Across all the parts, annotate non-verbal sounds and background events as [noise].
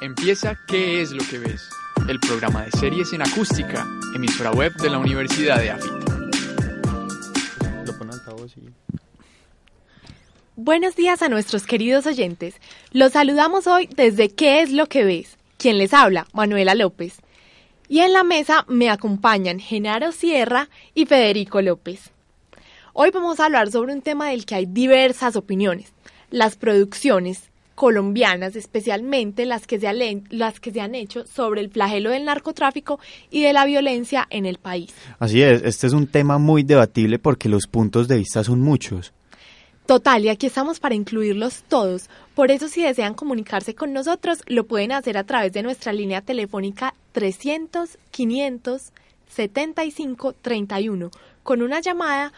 Empieza ¿Qué es lo que ves? El programa de series en acústica, emisora web de la Universidad de AFIT. Buenos días a nuestros queridos oyentes. Los saludamos hoy desde ¿Qué es lo que ves? Quien les habla, Manuela López. Y en la mesa me acompañan Genaro Sierra y Federico López. Hoy vamos a hablar sobre un tema del que hay diversas opiniones, las producciones colombianas, especialmente las que, se han, las que se han hecho sobre el flagelo del narcotráfico y de la violencia en el país. Así es, este es un tema muy debatible porque los puntos de vista son muchos. Total, y aquí estamos para incluirlos todos. Por eso si desean comunicarse con nosotros, lo pueden hacer a través de nuestra línea telefónica 300 500 75 31 con una llamada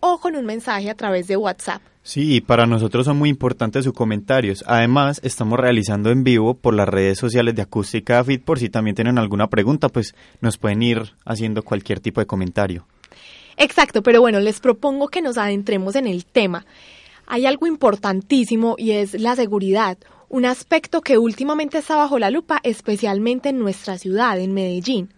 o con un mensaje a través de WhatsApp. Sí, para nosotros son muy importantes sus comentarios. Además, estamos realizando en vivo por las redes sociales de Acústica Fit. Por si también tienen alguna pregunta, pues nos pueden ir haciendo cualquier tipo de comentario. Exacto, pero bueno, les propongo que nos adentremos en el tema. Hay algo importantísimo y es la seguridad, un aspecto que últimamente está bajo la lupa, especialmente en nuestra ciudad, en Medellín.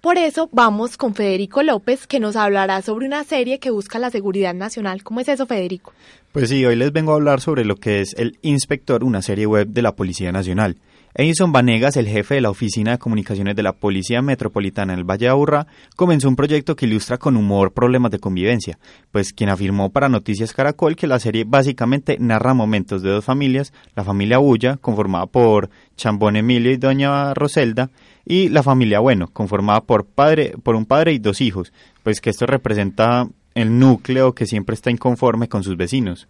Por eso vamos con Federico López, que nos hablará sobre una serie que busca la seguridad nacional. ¿Cómo es eso, Federico? Pues sí, hoy les vengo a hablar sobre lo que es El Inspector, una serie web de la Policía Nacional. Edison Vanegas, el jefe de la Oficina de Comunicaciones de la Policía Metropolitana en el Valle de Aburrá, comenzó un proyecto que ilustra con humor problemas de convivencia, pues quien afirmó para Noticias Caracol que la serie básicamente narra momentos de dos familias, la familia Bulla, conformada por Chambón Emilio y doña Roselda, y la familia Bueno, conformada por, padre, por un padre y dos hijos, pues que esto representa el núcleo que siempre está inconforme con sus vecinos.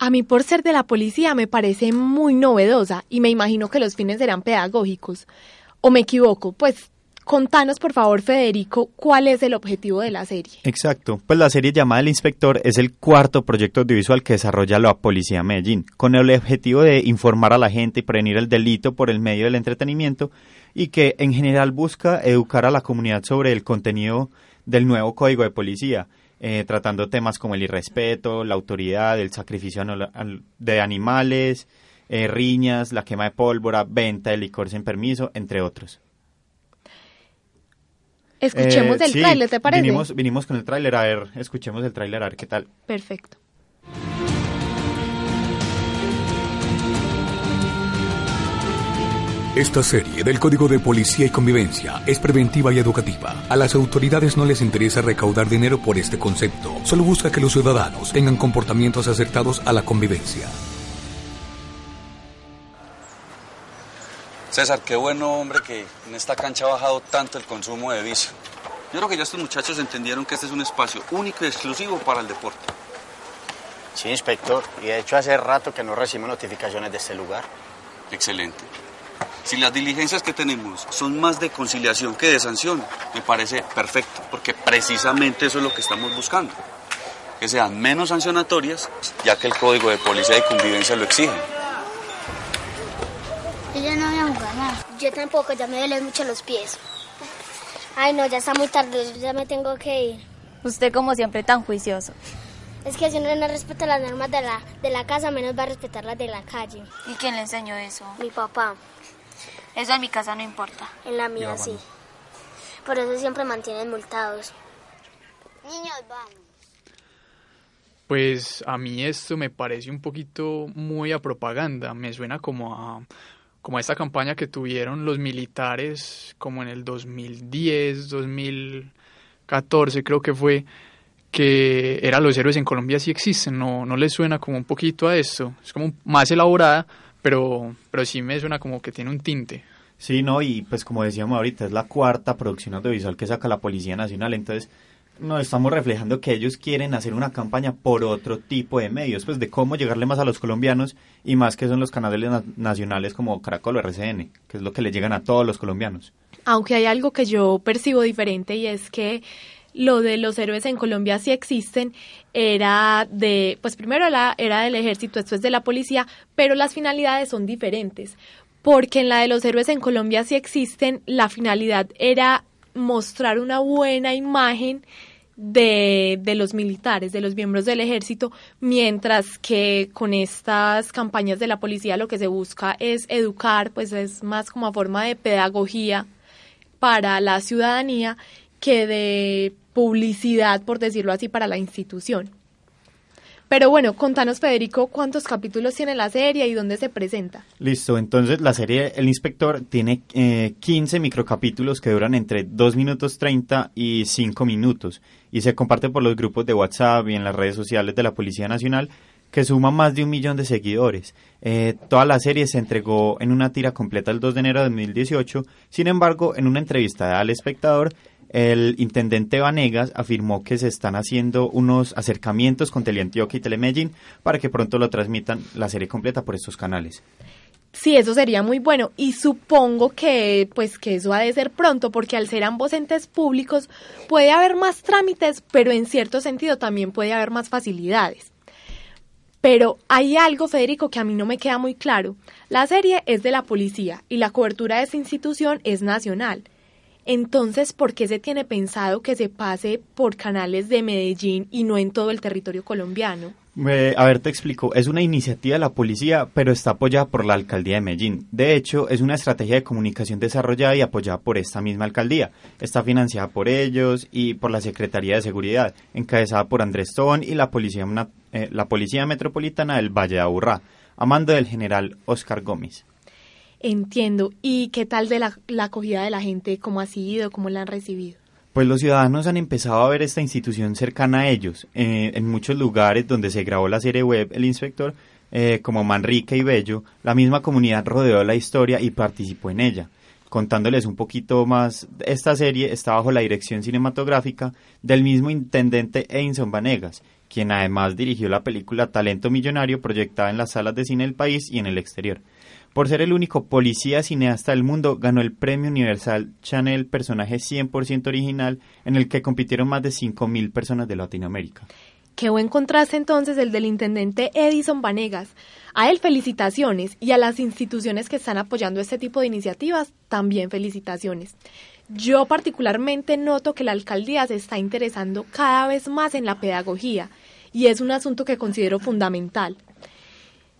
A mí por ser de la policía me parece muy novedosa y me imagino que los fines serán pedagógicos. ¿O me equivoco? Pues Contanos, por favor, Federico, cuál es el objetivo de la serie. Exacto. Pues la serie llamada El Inspector es el cuarto proyecto audiovisual que desarrolla la Policía de Medellín, con el objetivo de informar a la gente y prevenir el delito por el medio del entretenimiento y que en general busca educar a la comunidad sobre el contenido del nuevo Código de Policía. Eh, tratando temas como el irrespeto, la autoridad, el sacrificio de animales, eh, riñas, la quema de pólvora, venta de licor sin permiso, entre otros. Escuchemos el eh, tráiler, ¿te parece? Vinimos, vinimos con el tráiler, a ver, escuchemos el tráiler, a ver qué tal. Perfecto. Esta serie del Código de Policía y Convivencia es preventiva y educativa. A las autoridades no les interesa recaudar dinero por este concepto, solo busca que los ciudadanos tengan comportamientos acertados a la convivencia. César, qué bueno, hombre, que en esta cancha ha bajado tanto el consumo de vicio. Yo creo que ya estos muchachos entendieron que este es un espacio único y exclusivo para el deporte. Sí, inspector, y de hecho hace rato que no recibimos notificaciones de este lugar. Excelente. Si las diligencias que tenemos son más de conciliación que de sanción, me parece perfecto, porque precisamente eso es lo que estamos buscando. Que sean menos sancionatorias, ya que el Código de Policía y Convivencia lo exige. Yo ya no voy a jugar más. Yo tampoco, ya me duelen mucho los pies. Ay, no, ya está muy tarde, ya me tengo que ir. Usted como siempre tan juicioso. Es que si uno no respeta las normas de la, de la casa, menos va a respetar las de la calle. ¿Y quién le enseñó eso? Mi papá. Eso en mi casa no importa. En la mía sí. Por eso siempre mantienen multados. Niños, vamos. Pues a mí esto me parece un poquito muy a propaganda, me suena como a como esta campaña que tuvieron los militares como en el 2010, 2014 creo que fue, que era los héroes en Colombia sí existen, no, no les suena como un poquito a esto, es como más elaborada, pero, pero sí me suena como que tiene un tinte. Sí, no, y pues como decíamos ahorita, es la cuarta producción audiovisual que saca la Policía Nacional, entonces No, estamos reflejando que ellos quieren hacer una campaña por otro tipo de medios, pues de cómo llegarle más a los colombianos y más que son los canales na- nacionales como Caracol o RCN, que es lo que le llegan a todos los colombianos. Aunque hay algo que yo percibo diferente y es que lo de los héroes en Colombia sí existen, era de, pues primero la, era del ejército, es de la policía, pero las finalidades son diferentes. Porque en la de los héroes en Colombia sí existen, la finalidad era mostrar una buena imagen de, de los militares, de los miembros del ejército, mientras que con estas campañas de la policía lo que se busca es educar, pues es más como a forma de pedagogía para la ciudadanía que de publicidad, por decirlo así, para la institución. Pero bueno, contanos, Federico, cuántos capítulos tiene la serie y dónde se presenta. Listo, entonces la serie El Inspector tiene eh, 15 microcapítulos que duran entre 2 minutos 30 y 5 minutos y se comparte por los grupos de WhatsApp y en las redes sociales de la Policía Nacional que suma más de un millón de seguidores. Eh, toda la serie se entregó en una tira completa el 2 de enero de 2018, sin embargo, en una entrevista al espectador, el intendente Vanegas afirmó que se están haciendo unos acercamientos con Teleantioquia y Telemedellín para que pronto lo transmitan la serie completa por estos canales. Sí, eso sería muy bueno y supongo que pues que eso ha de ser pronto porque al ser ambos entes públicos puede haber más trámites, pero en cierto sentido también puede haber más facilidades. Pero hay algo, Federico, que a mí no me queda muy claro. La serie es de la policía y la cobertura de esa institución es nacional. Entonces, ¿por qué se tiene pensado que se pase por canales de Medellín y no en todo el territorio colombiano? A ver, te explico. Es una iniciativa de la policía, pero está apoyada por la alcaldía de Medellín. De hecho, es una estrategia de comunicación desarrollada y apoyada por esta misma alcaldía. Está financiada por ellos y por la Secretaría de Seguridad, encabezada por Andrés Tobón y la policía, eh, la policía metropolitana del Valle de Aburrá, a mando del general Oscar Gómez. Entiendo. ¿Y qué tal de la, la acogida de la gente? ¿Cómo ha sido? ¿Cómo la han recibido? Pues los ciudadanos han empezado a ver esta institución cercana a ellos. Eh, en muchos lugares donde se grabó la serie web El Inspector, eh, como Manrique y Bello, la misma comunidad rodeó la historia y participó en ella. Contándoles un poquito más, esta serie está bajo la dirección cinematográfica del mismo intendente Einson Vanegas, quien además dirigió la película Talento Millonario proyectada en las salas de cine del país y en el exterior. Por ser el único policía cineasta del mundo, ganó el Premio Universal Chanel Personaje 100% Original, en el que compitieron más de 5.000 personas de Latinoamérica. Qué buen contraste entonces el del intendente Edison Vanegas. A él felicitaciones y a las instituciones que están apoyando este tipo de iniciativas también felicitaciones. Yo particularmente noto que la alcaldía se está interesando cada vez más en la pedagogía y es un asunto que considero fundamental.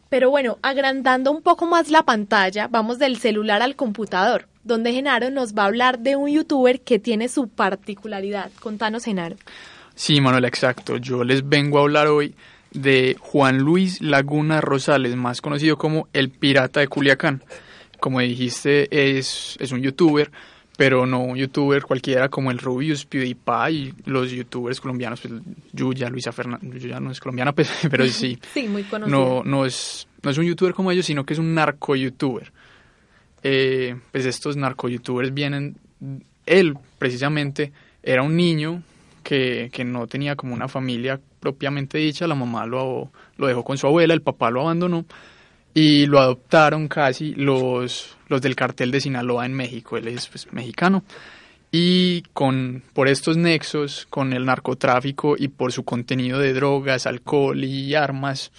Pero bueno, agrandando un poco más la pantalla, vamos del celular al computador, donde Genaro nos va a hablar de un youtuber que tiene su particularidad. Contanos, Genaro. Sí, Manuel, exacto. Yo les vengo a hablar hoy de Juan Luis Laguna Rosales, más conocido como el Pirata de Culiacán. Como dijiste, es, es un youtuber, pero no un youtuber cualquiera como el Rubius, PewDiePie y los youtubers colombianos, pues Yuya, Luisa Fernández, Yuya no es colombiana, pues, [laughs] pero sí, [laughs] Sí, muy conocido. no, no, es, no es un youtuber como ellos, sino que es un narco youtuber. Eh, pues estos narco youtubers vienen, él precisamente era un niño que, que no tenía como una familia propiamente dicha, la mamá lo, lo dejó con su abuela, el papá lo abandonó y lo adoptaron casi los, los del cartel de Sinaloa en México, él es pues, mexicano y con por estos nexos con el narcotráfico y por su contenido de drogas, alcohol y armas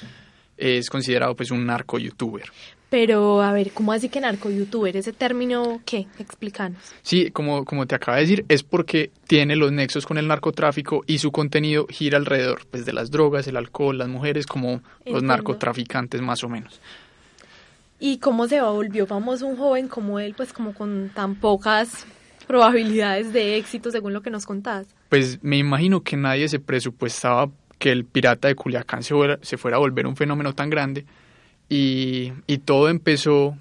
es considerado pues un narco youtuber. Pero, a ver, ¿cómo así que narco-youtuber? ¿Ese término qué? Explícanos. Sí, como, como te acaba de decir, es porque tiene los nexos con el narcotráfico y su contenido gira alrededor pues, de las drogas, el alcohol, las mujeres, como los narcotraficantes más o menos. ¿Y cómo se volvió famoso un joven como él, pues como con tan pocas probabilidades de éxito, según lo que nos contabas? Pues me imagino que nadie se presupuestaba que el pirata de Culiacán se fuera, se fuera a volver un fenómeno tan grande y, y todo empezó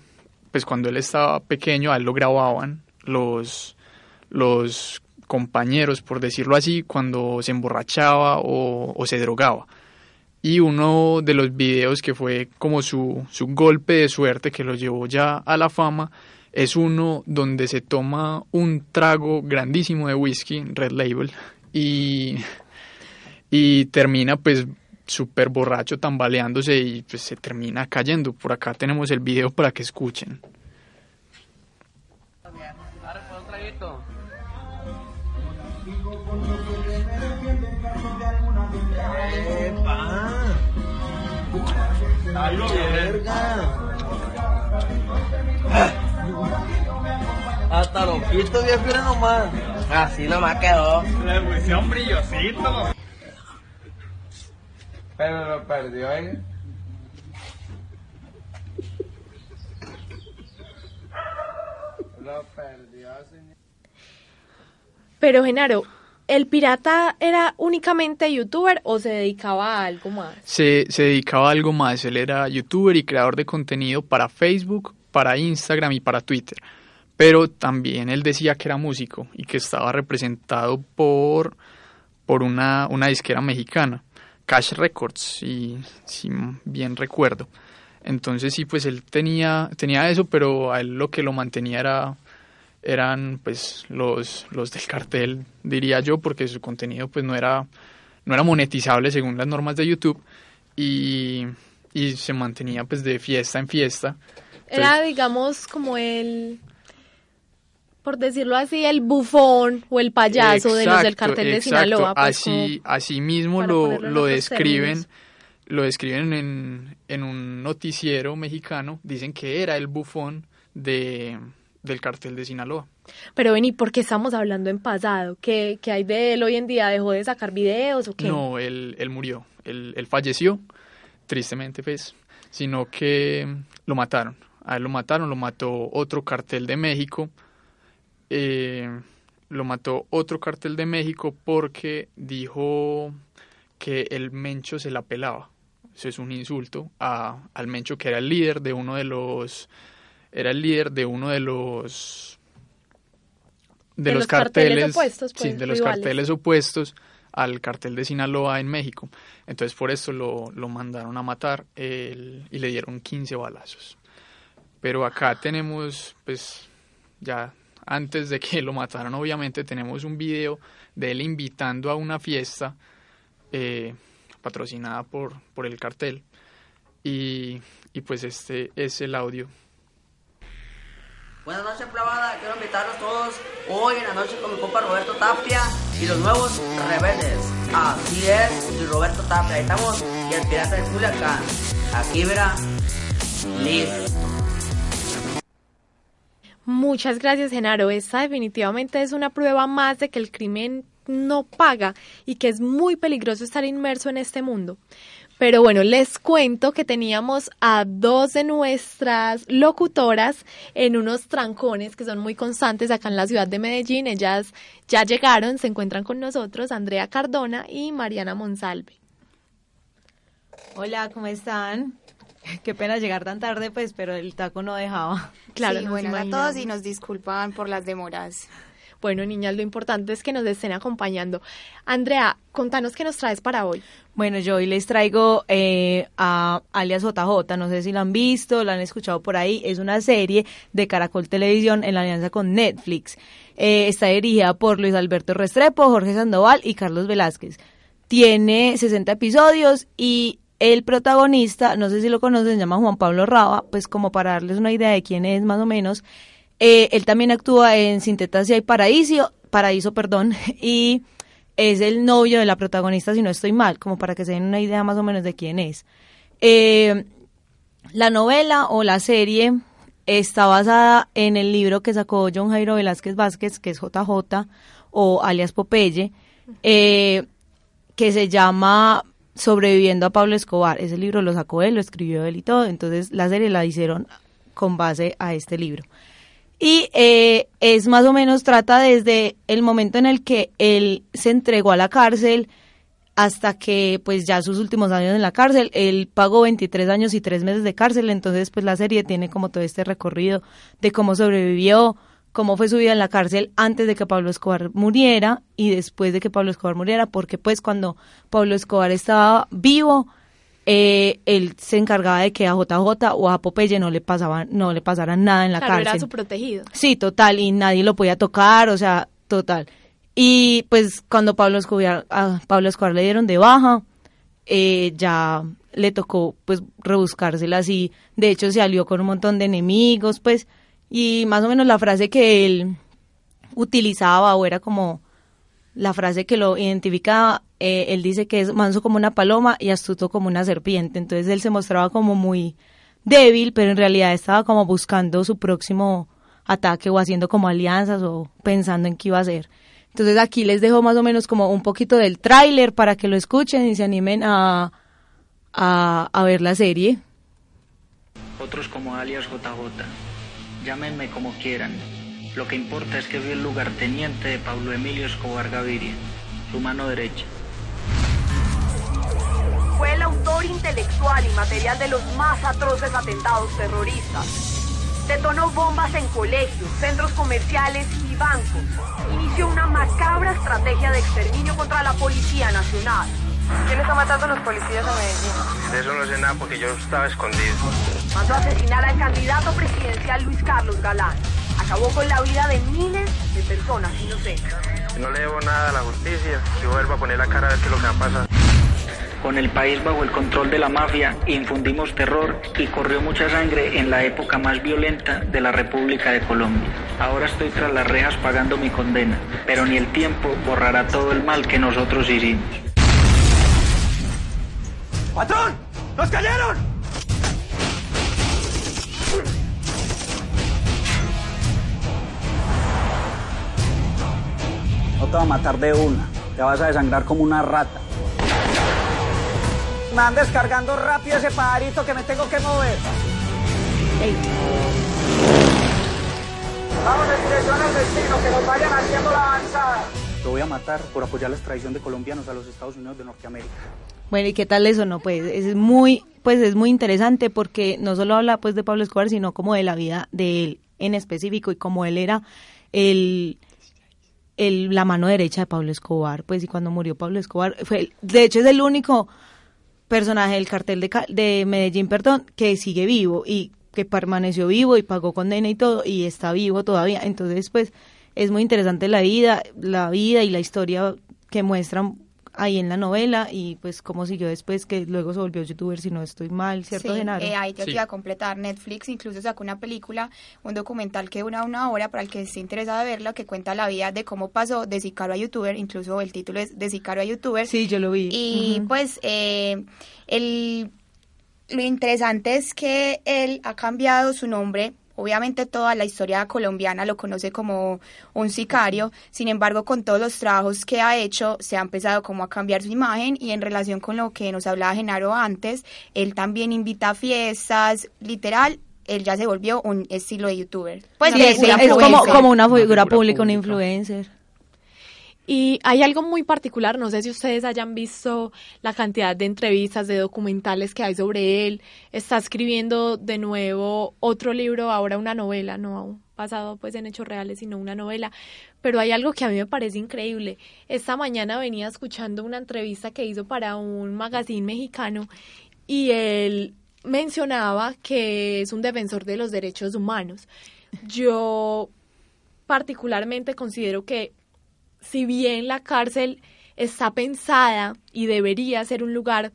pues cuando él estaba pequeño, a él lo grababan los, los compañeros, por decirlo así, cuando se emborrachaba o, o se drogaba. Y uno de los videos que fue como su, su golpe de suerte que lo llevó ya a la fama es uno donde se toma un trago grandísimo de whisky, Red Label, y, y termina pues súper borracho tambaleándose y pues se termina cayendo. Por acá tenemos el video para que escuchen. Hasta los pitos de afuera nomás. Así nomás quedó. Le pusieron un brillosito. Pero lo perdió, ¿eh? Lo perdió, señor. Pero Genaro, ¿el pirata era únicamente youtuber o se dedicaba a algo más? Se, se dedicaba a algo más. Él era youtuber y creador de contenido para Facebook, para Instagram y para Twitter. Pero también él decía que era músico y que estaba representado por, por una, una disquera mexicana, Cash Records, si, si bien recuerdo. Entonces sí, pues él tenía, tenía eso, pero a él lo que lo mantenía era eran pues los, los del cartel, diría yo, porque su contenido pues no era, no era monetizable según las normas de YouTube y, y se mantenía pues de fiesta en fiesta. Era, digamos, como el, por decirlo así, el bufón o el payaso de los del cartel de exacto. Sinaloa. pues, así, así mismo lo, lo describen, términos. lo describen en, en un noticiero mexicano, dicen que era el bufón de, del cartel de Sinaloa. Pero ven, ¿y por qué estamos hablando en pasado? ¿Qué, qué hay de él hoy en día? ¿Dejó de sacar videos o qué? No, él, él murió, él, él falleció, tristemente pues, sino que lo mataron. A él lo mataron, lo mató otro cartel de México. eh, lo mató otro cartel de México porque dijo que el Mencho se la pelaba. Eso es un insulto a, al Mencho que era el líder de uno de los era el líder de uno de los De los carteles opuestos, sí, pues, de los carteles opuestos al cartel de Sinaloa en México. Entonces por eso lo, lo mandaron a matar el- y le dieron 15 balazos. Pero acá tenemos, pues ya antes de que lo mataran, obviamente tenemos un video de él invitando a una fiesta eh, patrocinada por, por el cartel. Y, y pues este es el audio. Buenas noches, plebada. Quiero invitarlos todos hoy en la noche con mi compa Roberto Tapia y los nuevos rebeldes. Así es, Roberto Tapia. Ahí estamos y el pirata de Culiacán. Aquí verá, listo. Muchas gracias, Genaro. Esta definitivamente es una prueba más de que el crimen no paga y que es muy peligroso estar inmerso en este mundo. Pero bueno, les cuento que teníamos a dos de nuestras locutoras en unos trancones que son muy constantes acá en la ciudad de Medellín. Ellas ya llegaron, se encuentran con nosotros, Andrea Cardona y Mariana Monsalve. Hola, ¿cómo están? [laughs] Qué pena llegar tan tarde, pues, pero el taco no dejaba. Claro, sí, nos buenas a todos y nos disculpan por las demoras. Bueno, niñas, lo importante es que nos estén acompañando. Andrea, contanos qué nos traes para hoy. Bueno, yo hoy les traigo eh, a alias JJ, no sé si la han visto, la han escuchado por ahí, es una serie de Caracol Televisión en la alianza con Netflix. Eh, está dirigida por Luis Alberto Restrepo, Jorge Sandoval y Carlos Velázquez. Tiene 60 episodios y el protagonista, no sé si lo conocen, se llama Juan Pablo Raba, pues como para darles una idea de quién es más o menos, eh, él también actúa en Sin Tetas y Paraíso, Paraíso, perdón, [laughs] y es el novio de la protagonista, si no estoy mal, como para que se den una idea más o menos de quién es. Eh, la novela o la serie está basada en el libro que sacó John Jairo Velázquez Vázquez, que es JJ, o alias Popeye, eh, que se llama Sobreviviendo a Pablo Escobar. Ese libro lo sacó él, lo escribió él y todo, entonces la serie la hicieron con base a este libro. Y eh, es más o menos, trata desde el momento en el que él se entregó a la cárcel hasta que pues ya sus últimos años en la cárcel, él pagó 23 años y 3 meses de cárcel, entonces pues la serie tiene como todo este recorrido de cómo sobrevivió, cómo fue su vida en la cárcel antes de que Pablo Escobar muriera y después de que Pablo Escobar muriera, porque pues cuando Pablo Escobar estaba vivo, eh, él se encargaba de que a JJ o a Popeye no le pasaba, no le pasara nada en la claro, cárcel. era su protegido. Sí, total, y nadie lo podía tocar, o sea, total. Y pues cuando Pablo Escobar, a Pablo Escobar le dieron de baja, eh, ya le tocó pues rebuscársela así. De hecho se alió con un montón de enemigos, pues, y más o menos la frase que él utilizaba o era como la frase que lo identificaba, eh, él dice que es manso como una paloma y astuto como una serpiente. Entonces él se mostraba como muy débil, pero en realidad estaba como buscando su próximo ataque o haciendo como alianzas o pensando en qué iba a hacer. Entonces aquí les dejo más o menos como un poquito del tráiler para que lo escuchen y se animen a, a, a ver la serie. Otros como alias JJ. Llámenme como quieran. Lo que importa es que soy el lugarteniente de Pablo Emilio Escobar Gaviria, su mano derecha. Fue el autor intelectual y material de los más atroces atentados terroristas. Detonó bombas en colegios, centros comerciales y bancos. Inició una macabra estrategia de exterminio contra la Policía Nacional. ¿Quién está matando a los policías a Medellín? De eso no sé nada porque yo estaba escondido. Mandó a asesinar al candidato presidencial Luis Carlos Galán. Acabó con la vida de miles de personas inocentes. No le debo nada a la justicia. Si vuelvo a poner la cara a ver qué es lo que va a pasar. Con el país bajo el control de la mafia, infundimos terror y corrió mucha sangre en la época más violenta de la República de Colombia. Ahora estoy tras las rejas pagando mi condena, pero ni el tiempo borrará todo el mal que nosotros hicimos. ¡Patrón! ¡Nos cayeron! No te va a matar de una. Te vas a desangrar como una rata. Me van descargando rápido ese pajarito que me tengo que mover. Vamos en dirección al destino, que nos vayan haciendo la avanzada. Lo voy a matar por apoyar la extradición de colombianos a los Estados Unidos de Norteamérica. Bueno, ¿y qué tal eso? No, pues es muy, pues es muy interesante porque no solo habla pues de Pablo Escobar, sino como de la vida de él en específico y como él era el, el la mano derecha de Pablo Escobar, pues y cuando murió Pablo Escobar fue, de hecho es el único personaje del cartel de, de Medellín, perdón, que sigue vivo y que permaneció vivo y pagó condena y todo y está vivo todavía. Entonces, pues es muy interesante la vida, la vida y la historia que muestran ahí en la novela y pues cómo siguió después que luego se volvió youtuber si no estoy mal, ¿cierto, sí, Genaro? Eh, ahí te Sí. iba a completar. Netflix incluso sacó una película, un documental que dura una hora para el que esté interesado de verlo, que cuenta la vida de cómo pasó de sicario a youtuber, incluso el título es de sicario a youtuber. Sí, yo lo vi. Y pues eh, el, lo interesante es que él ha cambiado su nombre. Obviamente toda la historia colombiana lo conoce como un sicario, sin embargo con todos los trabajos que ha hecho se ha empezado como a cambiar su imagen y en relación con lo que nos hablaba Genaro antes, él también invita a fiestas, literal, él ya se volvió un estilo de youtuber. Pues Sí, de- es, de es como, una figura pública, un influencer. Y hay algo muy particular, no sé si ustedes hayan visto la cantidad de entrevistas, de documentales que hay sobre él. Está escribiendo de nuevo otro libro, ahora una novela, no basado pues en hechos reales, sino una novela. Pero hay algo que a mí me parece increíble. Esta mañana venía escuchando una entrevista que hizo para un magazine mexicano y él mencionaba que es un defensor de los derechos humanos. Yo particularmente considero que si bien la cárcel está pensada y debería ser un lugar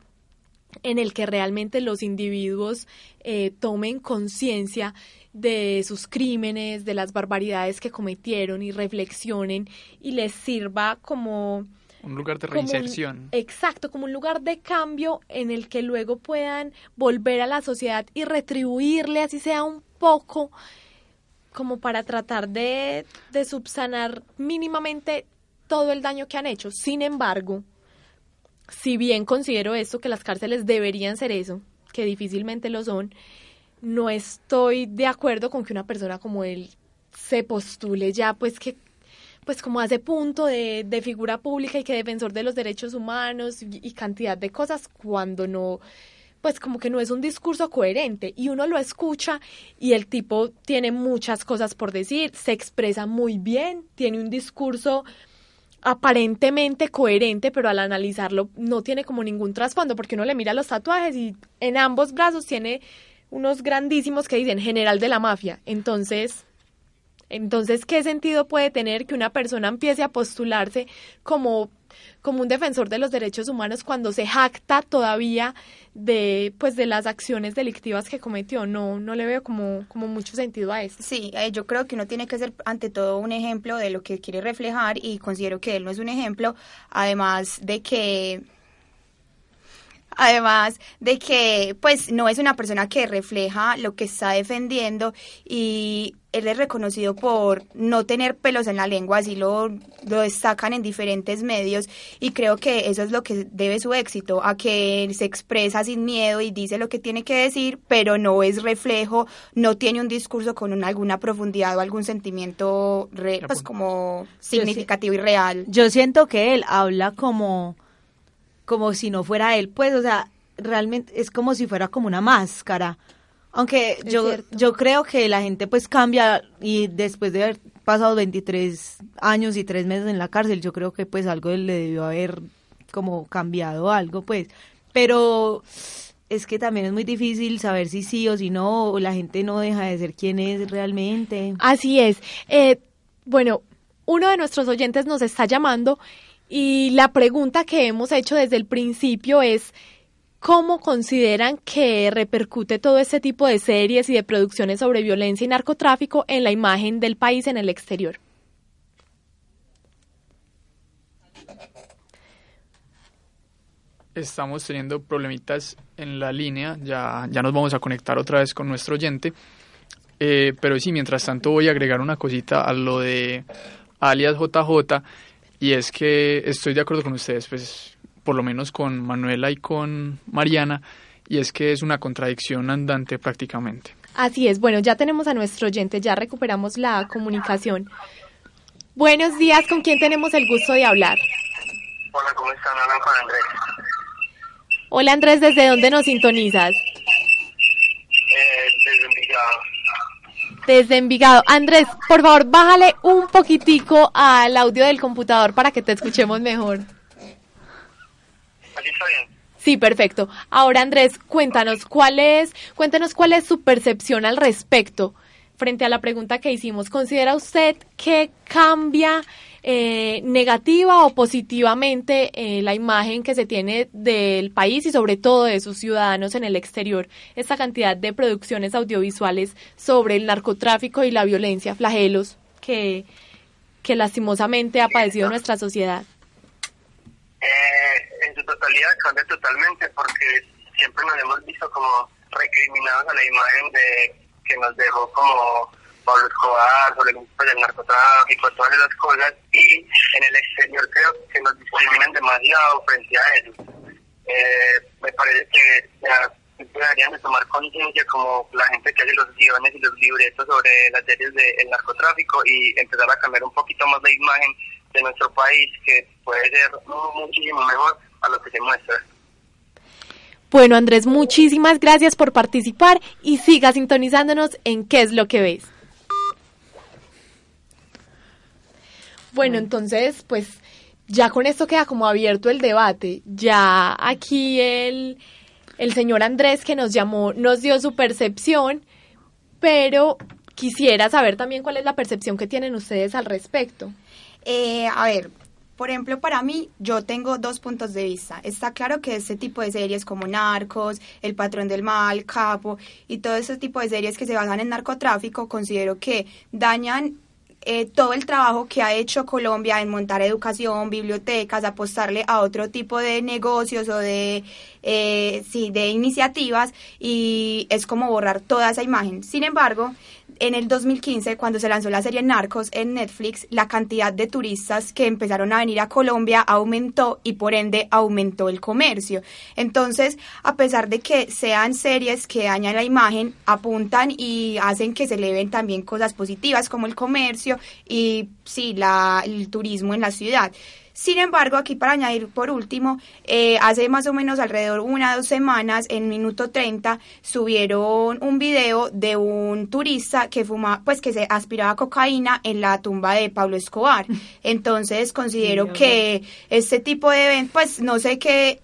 en el que realmente los individuos eh, tomen conciencia de sus crímenes, de las barbaridades que cometieron y reflexionen y les sirva como Un lugar de como un- reinserción. exacto, como un lugar de cambio en el que luego puedan volver a la sociedad y retribuirle, así sea un poco, como para tratar de, de subsanar mínimamente todo el daño que han hecho. Sin embargo, si bien considero esto, que las cárceles deberían ser eso, que difícilmente lo son, no estoy de acuerdo con que una persona como él se postule ya, pues que pues como hace punto de, de figura pública y que defensor de los derechos humanos y, y cantidad de cosas cuando no, pues como que no es un discurso coherente y uno lo escucha y el tipo tiene muchas cosas por decir, se expresa muy bien, tiene un discurso aparentemente coherente, pero al analizarlo no tiene como ningún trasfondo porque uno le mira los tatuajes y en ambos brazos tiene unos grandísimos que dicen general de la mafia. Entonces, Entonces, ¿qué sentido puede tener que una persona empiece a postularse como como un defensor de los derechos humanos cuando se jacta todavía de pues de las acciones delictivas que cometió. No no le veo como como mucho sentido a eso sí eh, yo creo que uno tiene que ser ante todo un ejemplo de lo que quiere reflejar y considero que él no es un ejemplo además de que Además de que, pues, no es una persona que refleja lo que está defendiendo y él es reconocido por no tener pelos en la lengua, así lo, lo destacan en diferentes medios y creo que eso es lo que debe su éxito, a que se expresa sin miedo y dice lo que tiene que decir, pero no es reflejo, no tiene un discurso con alguna profundidad o algún sentimiento pues como significativo y real. Yo siento que él habla como como si no fuera él, pues, o sea, realmente es como si fuera como una máscara. Aunque yo, yo creo que la gente pues cambia y después de haber pasado 23 años y 3 meses en la cárcel, yo creo que pues algo le debió haber como cambiado algo, pues. Pero es que también es muy difícil saber si sí o si no, o la gente no deja de ser quien es realmente. Así es. Eh, bueno, uno de nuestros oyentes nos está llamando y la pregunta que hemos hecho desde el principio es, ¿cómo consideran que repercute todo este tipo de series y de producciones sobre violencia y narcotráfico en la imagen del país en el exterior? Estamos teniendo problemitas en la línea, ya, ya nos vamos a conectar otra vez con nuestro oyente. Eh, pero sí, mientras tanto voy a agregar una cosita a lo de alias JJ y es que estoy de acuerdo con ustedes, pues por lo menos con Manuela y con Mariana, y es que es una contradicción andante prácticamente. Así es, bueno, ya tenemos a nuestro oyente, ya recuperamos la comunicación. Buenos días, ¿con quién tenemos el gusto de hablar? Hola, ¿cómo están? Hablan con Andrés. Hola Andrés, ¿desde dónde nos sintonizas? Eh, desde Envigado desde Envigado. Andrés, por favor, bájale un poquitico al audio del computador para que te escuchemos mejor. ¿Aquí está bien? Sí, perfecto. Ahora, Andrés, cuéntanos cuál es, cuéntanos cuál es su percepción al respecto frente a la pregunta que hicimos. ¿Considera usted que cambia eh, negativa o positivamente eh, la imagen que se tiene del país y sobre todo de sus ciudadanos en el exterior, esta cantidad de producciones audiovisuales sobre el narcotráfico y la violencia, flagelos que, que lastimosamente ha padecido nuestra sociedad. Eh, en su totalidad cambia totalmente porque siempre nos hemos visto como recriminados a la imagen de que nos dejó como Pablo Escobar, sobre el narcotráfico, todas esas cosas, y en el exterior creo que nos discriminan demasiado frente a ellos. Eh, me parece que ya deberían de tomar conciencia como la gente que hace los guiones y los libretos sobre las series del narcotráfico y empezar a cambiar un poquito más la imagen de nuestro país, que puede ser muchísimo mejor a lo que se muestra. Bueno, Andrés, muchísimas gracias por participar y siga sintonizándonos en qué es lo que ves. Bueno, entonces, pues ya con esto queda como abierto el debate. Ya aquí el, el señor Andrés que nos llamó nos dio su percepción, pero quisiera saber también cuál es la percepción que tienen ustedes al respecto. Eh, a ver, por ejemplo, para mí, yo tengo dos puntos de vista. Está claro que este tipo de series como Narcos, El Patrón del Mal, Capo y todo ese tipo de series que se basan en narcotráfico, considero que dañan eh, todo el trabajo que ha hecho Colombia en montar educación, bibliotecas, apostarle a otro tipo de negocios o de, eh, sí, de iniciativas y es como borrar toda esa imagen. Sin embargo, en el 2015, cuando se lanzó la serie Narcos en Netflix, la cantidad de turistas que empezaron a venir a Colombia aumentó y por ende aumentó el comercio. Entonces, a pesar de que sean series que dañan la imagen, apuntan y hacen que se eleven también cosas positivas como el comercio y sí, la, el turismo en la ciudad. Sin embargo, aquí para añadir por último, eh, hace más o menos alrededor una o dos semanas, en minuto 30, subieron un video de un turista que fuma, pues que se aspiraba cocaína en la tumba de Pablo Escobar. [laughs] Entonces considero que este tipo de pues no sé qué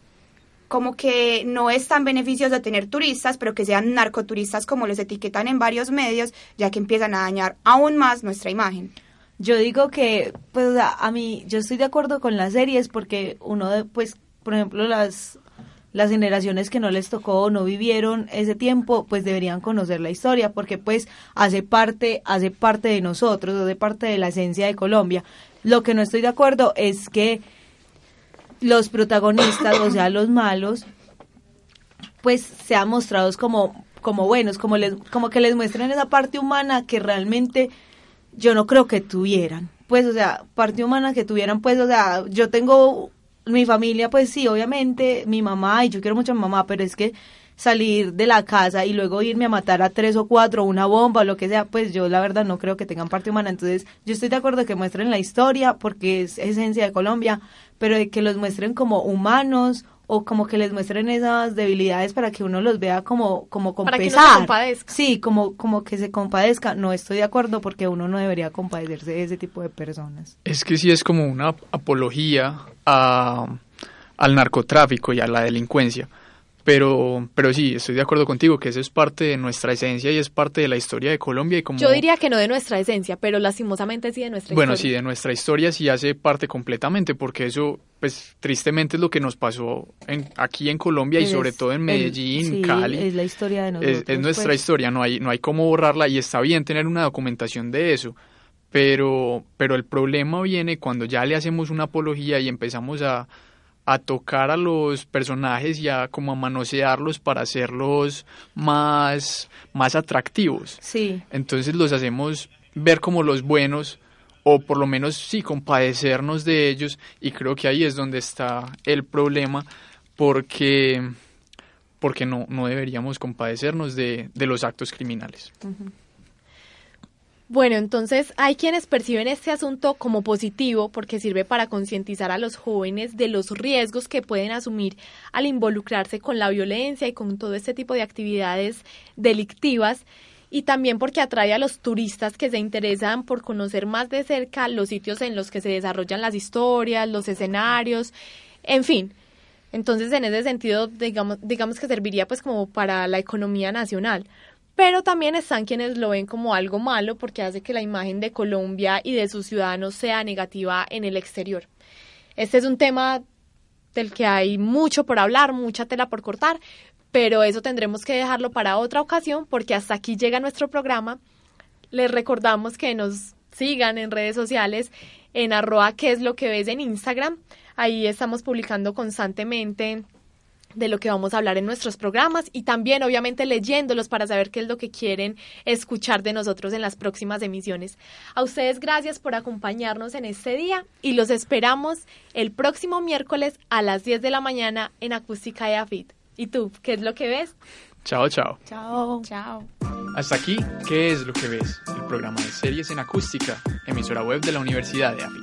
como que no es tan beneficioso tener turistas, pero que sean narcoturistas como los etiquetan en varios medios, ya que empiezan a dañar aún más nuestra imagen. Yo digo que, pues, a, mí, yo estoy de acuerdo con las series porque uno, de, pues, por ejemplo, las las generaciones que no les tocó o no vivieron ese tiempo, pues deberían conocer la historia, porque pues hace parte, hace parte de nosotros, hace parte de la esencia de Colombia. Lo que no estoy de acuerdo es que los protagonistas, o sea, los malos, pues sean mostrados como, como buenos, como, les, como que les muestren esa parte humana que realmente yo no creo que tuvieran. Pues, o sea, parte humana que tuvieran, pues, o sea, yo tengo mi familia, pues sí, obviamente, mi mamá, y yo quiero mucho a mi mamá, pero es que salir de la casa y luego irme a matar a tres o cuatro, una bomba o lo que sea, pues yo la verdad no creo que tengan parte humana. Entonces, yo estoy de acuerdo que muestren la historia porque es esencia de Colombia, pero de que los muestren como humanos o como que les muestren esas debilidades para que uno los vea como como con Para que uno se compadezca. Sí, como como que se compadezca. No estoy de acuerdo porque uno no debería compadecerse de ese tipo de personas. Es que sí es como una apología a, al narcotráfico y a la delincuencia. Pero, pero sí, estoy de acuerdo contigo que eso es parte de nuestra esencia y es parte de la historia de Colombia y como... Yo diría que no de nuestra esencia, pero lastimosamente sí de nuestra Bueno, sí, historia. de nuestra historia sí hace parte completamente, porque eso, pues, tristemente es lo que nos pasó en, aquí en Colombia y sobre todo en el- Medellín, sí, Cali. Es la historia de nosotros. Es, es nuestra pues. historia, no hay, no hay cómo borrarla y está bien tener una documentación de eso. Pero, pero el problema viene cuando ya le hacemos una apología y empezamos a, a tocar a los personajes y a como a manosearlos para hacerlos más, más atractivos. Sí. Entonces los hacemos ver como los buenos o por lo menos sí compadecernos de ellos y creo que ahí es donde está el problema porque porque no, no deberíamos compadecernos de, de los actos criminales. Bueno, entonces hay quienes perciben este asunto como positivo porque sirve para concientizar a los jóvenes de los riesgos que pueden asumir al involucrarse con la violencia y con todo este tipo de actividades delictivas y también porque atrae a los turistas que se interesan por conocer más de cerca los sitios en los que se desarrollan las historias, los escenarios, en fin. Entonces, en ese sentido, digamos, digamos que serviría pues como para la economía nacional. Pero también están quienes lo ven como algo malo porque hace que la imagen de Colombia y de sus ciudadanos sea negativa en el exterior. Este es un tema del que hay mucho por hablar, mucha tela por cortar, pero eso tendremos que dejarlo para otra ocasión porque hasta aquí llega nuestro programa. Les recordamos que nos sigan en redes sociales en arroba qué es lo que ves en Instagram. Ahí estamos publicando constantemente de lo que vamos a hablar en nuestros programas y también obviamente leyéndolos para saber qué es lo que quieren escuchar de nosotros en las próximas emisiones. A ustedes gracias por acompañarnos en este día y los esperamos el próximo miércoles a las 10 de la mañana en Acústica de AFIT. ¿Y tú, qué es lo que ves? Chao, chao. Chao. Chao. Hasta aquí, ¿qué es lo que ves? El programa de series en acústica, emisora web de la Universidad de AFI.